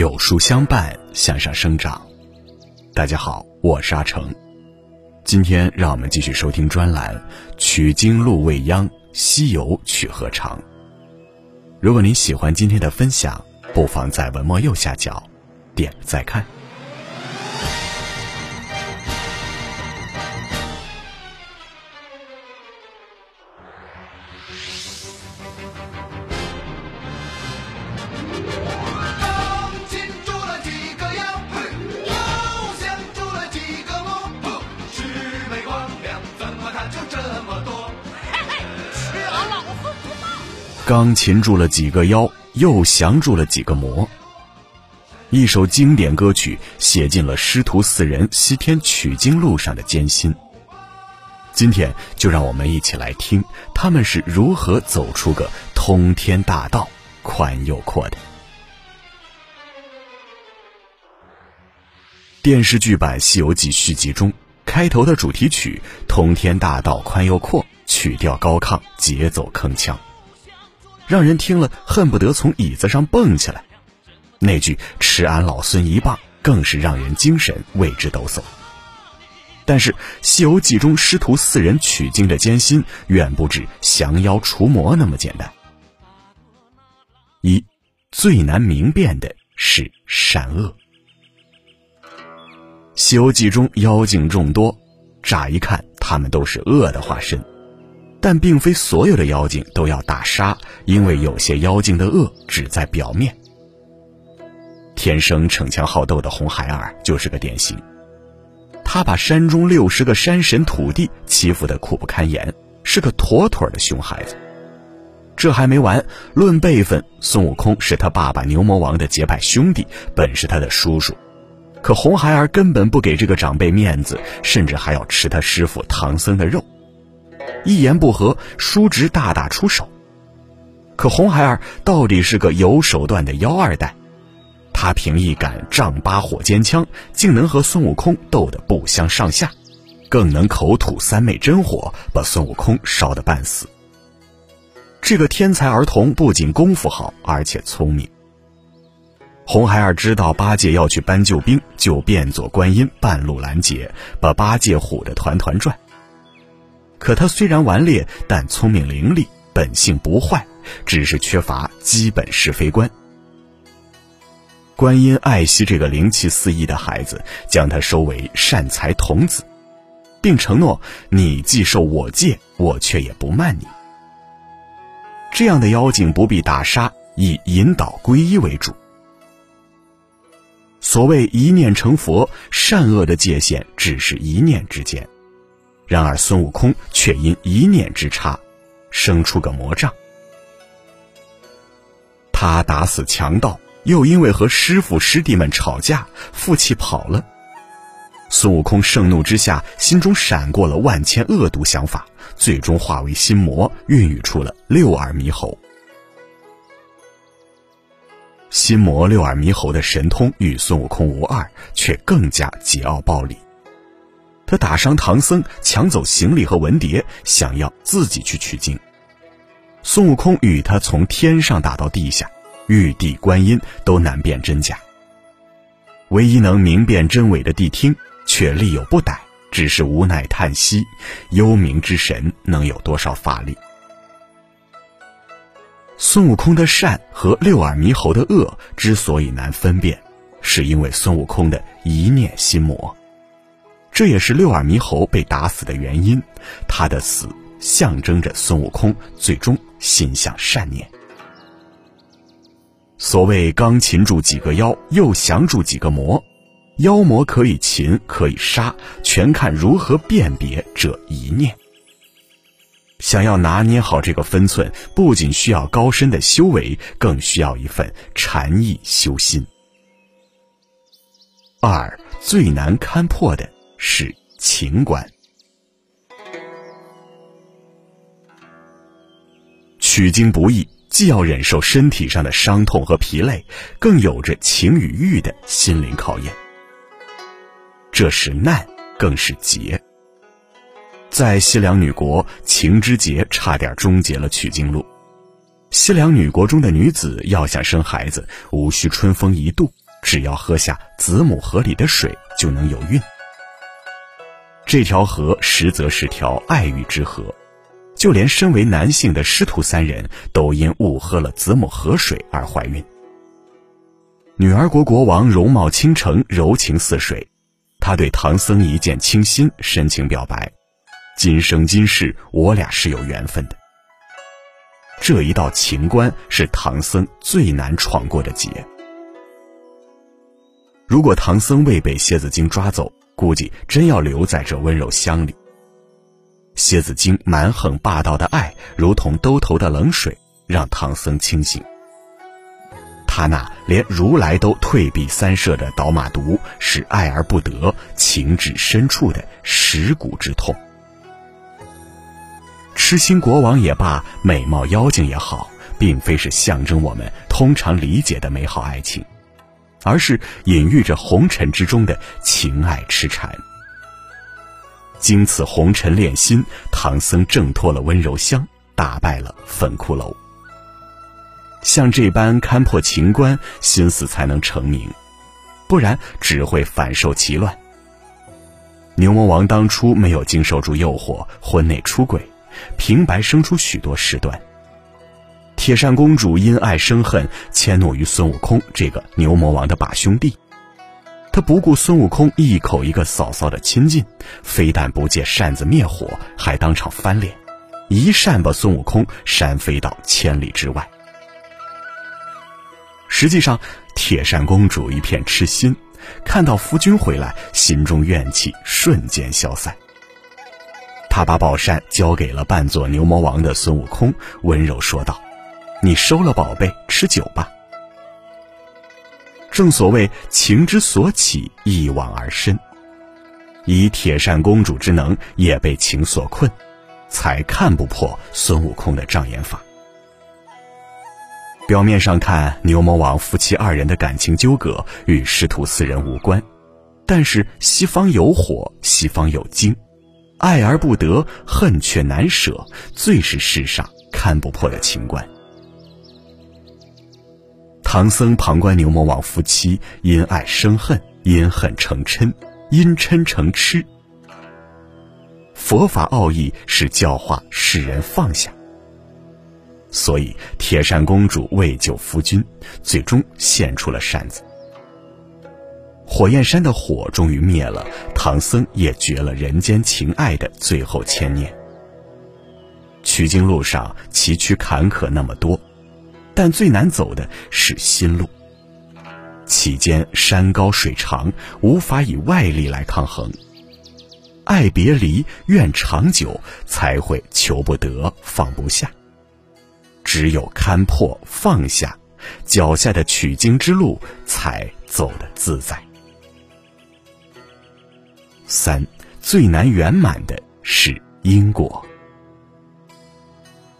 有书相伴，向上生长。大家好，我是阿成。今天让我们继续收听专栏《取经路未央，西游去何长》。如果您喜欢今天的分享，不妨在文末右下角点再看。刚擒住了几个妖，又降住了几个魔。一首经典歌曲写尽了师徒四人西天取经路上的艰辛。今天就让我们一起来听他们是如何走出个通天大道、宽又阔的。电视剧版《西游记》续集中，开头的主题曲《通天大道宽又阔》，曲调高亢，节奏铿锵，让人听了恨不得从椅子上蹦起来。那句“吃俺老孙一棒”更是让人精神为之抖擞。但是《西游记》中师徒四人取经的艰辛，远不止降妖除魔那么简单。一，最难明辨的是善恶。《西游记》中妖精众多，乍一看他们都是恶的化身，但并非所有的妖精都要打杀，因为有些妖精的恶只在表面。天生逞强好斗的红孩儿就是个典型，他把山中六十个山神土地欺负得苦不堪言，是个妥妥的熊孩子。这还没完，论辈分，孙悟空是他爸爸牛魔王的结拜兄弟，本是他的叔叔。可红孩儿根本不给这个长辈面子，甚至还要吃他师傅唐僧的肉，一言不合叔侄大打出手。可红孩儿到底是个有手段的妖二代，他凭一杆丈八火尖枪，竟能和孙悟空斗得不相上下，更能口吐三昧真火，把孙悟空烧得半死。这个天才儿童不仅功夫好，而且聪明。红孩儿知道八戒要去搬救兵，就变作观音，半路拦截，把八戒唬得团团转。可他虽然顽劣，但聪明伶俐，本性不坏，只是缺乏基本是非观。观音爱惜这个灵气四溢的孩子，将他收为善财童子，并承诺：“你既受我戒，我却也不慢你。”这样的妖精不必打杀，以引导皈依为主。所谓一念成佛，善恶的界限只是一念之间。然而孙悟空却因一念之差，生出个魔障。他打死强盗，又因为和师傅师弟们吵架，负气跑了。孙悟空盛怒之下，心中闪过了万千恶毒想法，最终化为心魔，孕育出了六耳猕猴。心魔六耳猕猴的神通与孙悟空无二，却更加桀骜暴戾。他打伤唐僧，抢走行李和文牒，想要自己去取经。孙悟空与他从天上打到地下，玉帝、观音都难辨真假。唯一能明辨真伪的谛听，却力有不逮，只是无奈叹息：幽冥之神能有多少法力？孙悟空的善和六耳猕猴的恶之所以难分辨，是因为孙悟空的一念心魔。这也是六耳猕猴被打死的原因。他的死象征着孙悟空最终心向善念。所谓刚擒住几个妖，又降住几个魔，妖魔可以擒，可以杀，全看如何辨别这一念。想要拿捏好这个分寸，不仅需要高深的修为，更需要一份禅意修心。二最难勘破的是情关。取经不易，既要忍受身体上的伤痛和疲累，更有着情与欲的心灵考验。这是难，更是劫。在西凉女国，情之劫差点终结了取经路。西凉女国中的女子要想生孩子，无需春风一度，只要喝下子母河里的水就能有孕。这条河实则是条爱欲之河，就连身为男性的师徒三人都因误喝了子母河水而怀孕。女儿国国王容貌倾城，柔情似水，他对唐僧一见倾心，深情表白：“今生今世，我俩是有缘分的。”这一道情关是唐僧最难闯过的劫。如果唐僧未被蝎子精抓走，估计真要留在这温柔乡里。蝎子精蛮横霸道的爱，如同兜头的冷水，让唐僧清醒。他那连如来都退避三舍的倒马毒，是爱而不得，情至深处的蚀骨之痛。痴心国王也罢，美貌妖精也好，并非是象征我们通常理解的美好爱情，而是隐喻着红尘之中的情爱痴缠。经此红尘炼心，唐僧挣脱了温柔乡，打败了粉骷髅。像这般勘破情关，心思才能成名，不然只会反受其乱。牛魔王当初没有经受住诱惑，婚内出轨。平白生出许多事端。铁扇公主因爱生恨，迁怒于孙悟空这个牛魔王的把兄弟。他不顾孙悟空一口一个嫂嫂的亲近，非但不借扇子灭火，还当场翻脸，一扇把孙悟空扇飞到千里之外。实际上，铁扇公主一片痴心，看到夫君回来，心中怨气瞬间消散。他把宝扇交给了扮作牛魔王的孙悟空，温柔说道：“你收了宝贝，吃酒吧。”正所谓情之所起，一往而深。以铁扇公主之能，也被情所困，才看不破孙悟空的障眼法。表面上看，牛魔王夫妻二人的感情纠葛与师徒四人无关，但是西方有火，西方有金。爱而不得，恨却难舍，最是世上看不破的情关。唐僧旁观牛魔王夫妻因爱生恨，因恨成嗔，因嗔成痴。佛法奥义是教化世人放下，所以铁扇公主为救夫君，最终献出了扇子。火焰山的火终于灭了，唐僧也绝了人间情爱的最后牵念。取经路上崎岖坎坷那么多，但最难走的是心路。其间山高水长，无法以外力来抗衡。爱别离，愿长久，才会求不得，放不下。只有看破放下，脚下的取经之路才走得自在。三最难圆满的是因果，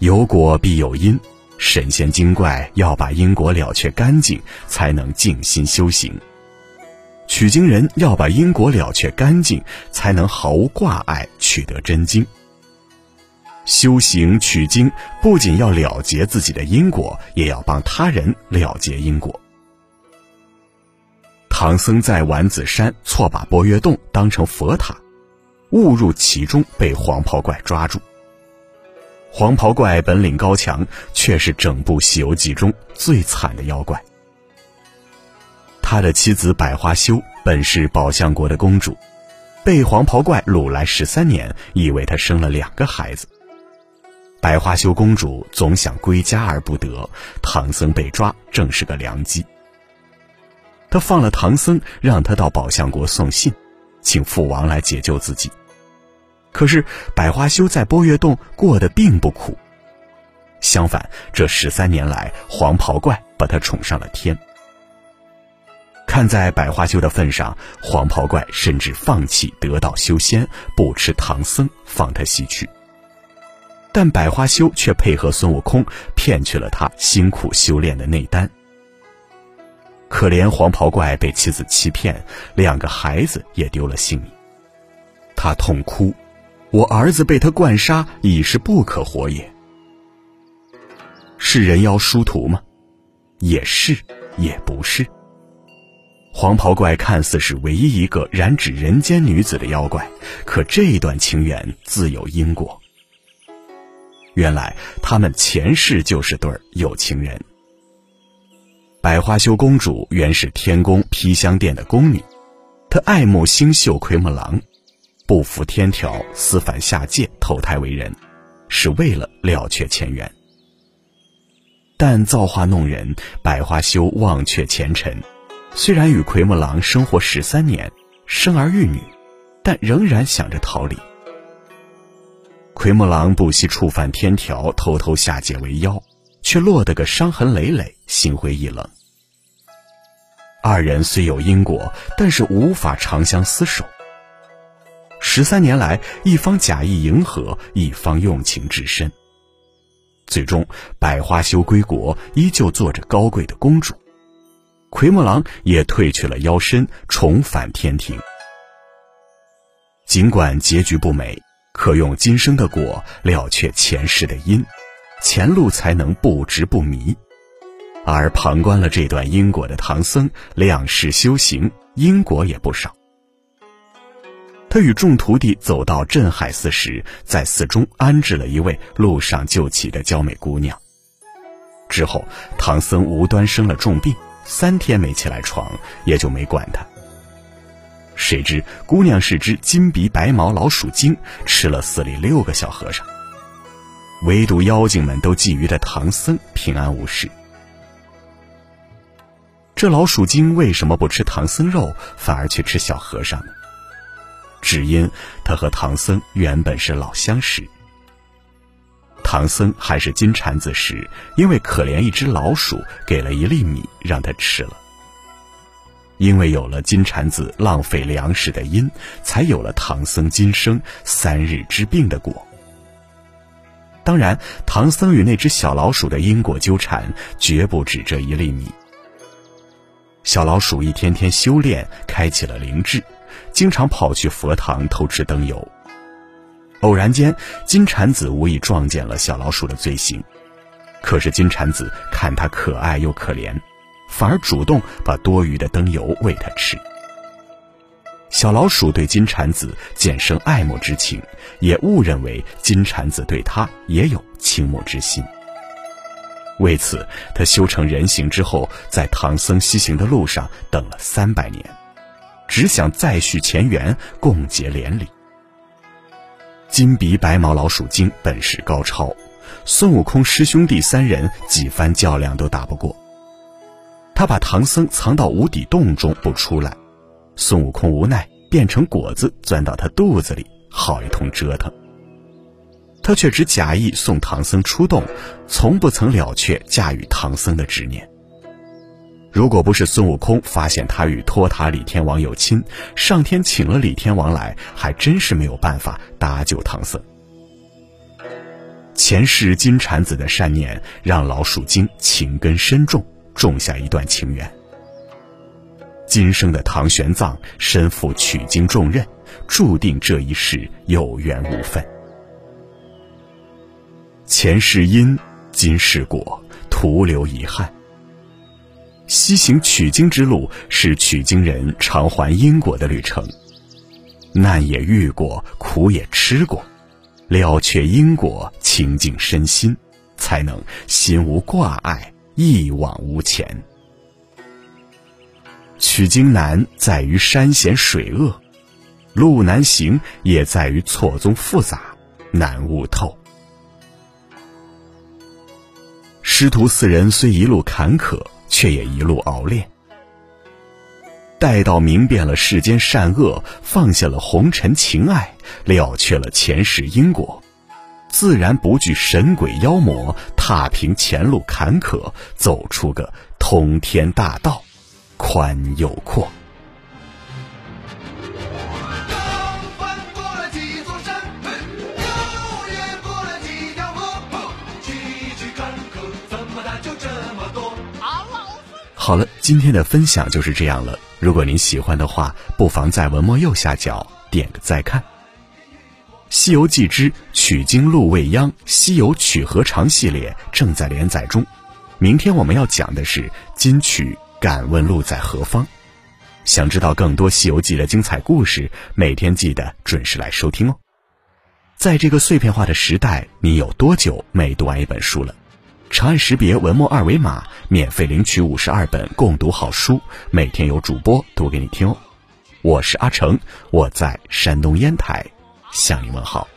有果必有因，神仙精怪要把因果了却干净，才能静心修行；取经人要把因果了却干净，才能毫无挂碍取得真经。修行取经不仅要了结自己的因果，也要帮他人了结因果。唐僧在丸子山错把波月洞当成佛塔，误入其中被黄袍怪抓住。黄袍怪本领高强，却是整部《西游记》中最惨的妖怪。他的妻子百花羞本是宝象国的公主，被黄袍怪掳来十三年，以为她生了两个孩子。百花羞公主总想归家而不得，唐僧被抓正是个良机。他放了唐僧，让他到宝象国送信，请父王来解救自己。可是百花羞在波月洞过得并不苦，相反，这十三年来，黄袍怪把他宠上了天。看在百花羞的份上，黄袍怪甚至放弃得道修仙，不吃唐僧，放他西去。但百花羞却配合孙悟空，骗去了他辛苦修炼的内丹。可怜黄袍怪被妻子欺骗，两个孩子也丢了性命。他痛哭：“我儿子被他灌杀，已是不可活也。”是人妖殊途吗？也是，也不是。黄袍怪看似是唯一一个染指人间女子的妖怪，可这段情缘自有因果。原来他们前世就是对有情人。百花羞公主原是天宫披香殿的宫女，她爱慕星宿奎木狼，不服天条，私反下界投胎为人，是为了了却前缘。但造化弄人，百花羞忘却前尘。虽然与奎木狼生活十三年，生儿育女，但仍然想着逃离。奎木狼不惜触犯天条，偷偷下界为妖，却落得个伤痕累累，心灰意冷。二人虽有因果，但是无法长相厮守。十三年来，一方假意迎合，一方用情至深。最终，百花羞归国，依旧做着高贵的公主。奎木狼也褪去了妖身，重返天庭。尽管结局不美，可用今生的果了却前世的因，前路才能不直不迷。而旁观了这段因果的唐僧，两世修行，因果也不少。他与众徒弟走到镇海寺时，在寺中安置了一位路上救起的娇美姑娘。之后，唐僧无端生了重病。三天没起来床，也就没管他。谁知姑娘是只金鼻白毛老鼠精，吃了寺里六个小和尚。唯独妖精们都觊觎的唐僧平安无事。这老鼠精为什么不吃唐僧肉，反而去吃小和尚呢？只因他和唐僧原本是老相识。唐僧还是金蝉子时，因为可怜一只老鼠，给了一粒米让他吃了。因为有了金蝉子浪费粮食的因，才有了唐僧今生三日之病的果。当然，唐僧与那只小老鼠的因果纠缠，绝不止这一粒米。小老鼠一天天修炼，开启了灵智，经常跑去佛堂偷吃灯油。偶然间，金蝉子无意撞见了小老鼠的罪行，可是金蝉子看它可爱又可怜，反而主动把多余的灯油喂它吃。小老鼠对金蝉子渐生爱慕之情，也误认为金蝉子对它也有倾慕之心。为此，他修成人形之后，在唐僧西行的路上等了三百年，只想再续前缘，共结连理。金鼻白毛老鼠精本事高超，孙悟空师兄弟三人几番较量都打不过。他把唐僧藏到无底洞中不出来，孙悟空无奈变成果子钻到他肚子里，好一通折腾。他却只假意送唐僧出洞，从不曾了却驾驭唐僧的执念。如果不是孙悟空发现他与托塔李天王有亲，上天请了李天王来，还真是没有办法搭救唐僧。前世金蝉子的善念，让老鼠精情根深重，种下一段情缘。今生的唐玄奘身负取经重任，注定这一世有缘无分。前世因，今世果，徒留遗憾。西行取经之路是取经人偿还因果的旅程，难也遇过，苦也吃过，了却因果，清净身心，才能心无挂碍，一往无前。取经难在于山险水恶，路难行也在于错综复杂，难悟透。师徒四人虽一路坎坷。却也一路熬练，待到明辨了世间善恶，放下了红尘情爱，了却了前世因果，自然不惧神鬼妖魔，踏平前路坎坷，走出个通天大道，宽又阔。好了，今天的分享就是这样了。如果您喜欢的话，不妨在文末右下角点个再看。《西游记之取经路未央》《西游取何长》系列正在连载中，明天我们要讲的是金曲《敢问路在何方》。想知道更多《西游记》的精彩故事，每天记得准时来收听哦。在这个碎片化的时代，你有多久没读完一本书了？长按识别文末二维码，免费领取五十二本共读好书，每天有主播读给你听哦。我是阿成，我在山东烟台向你问好。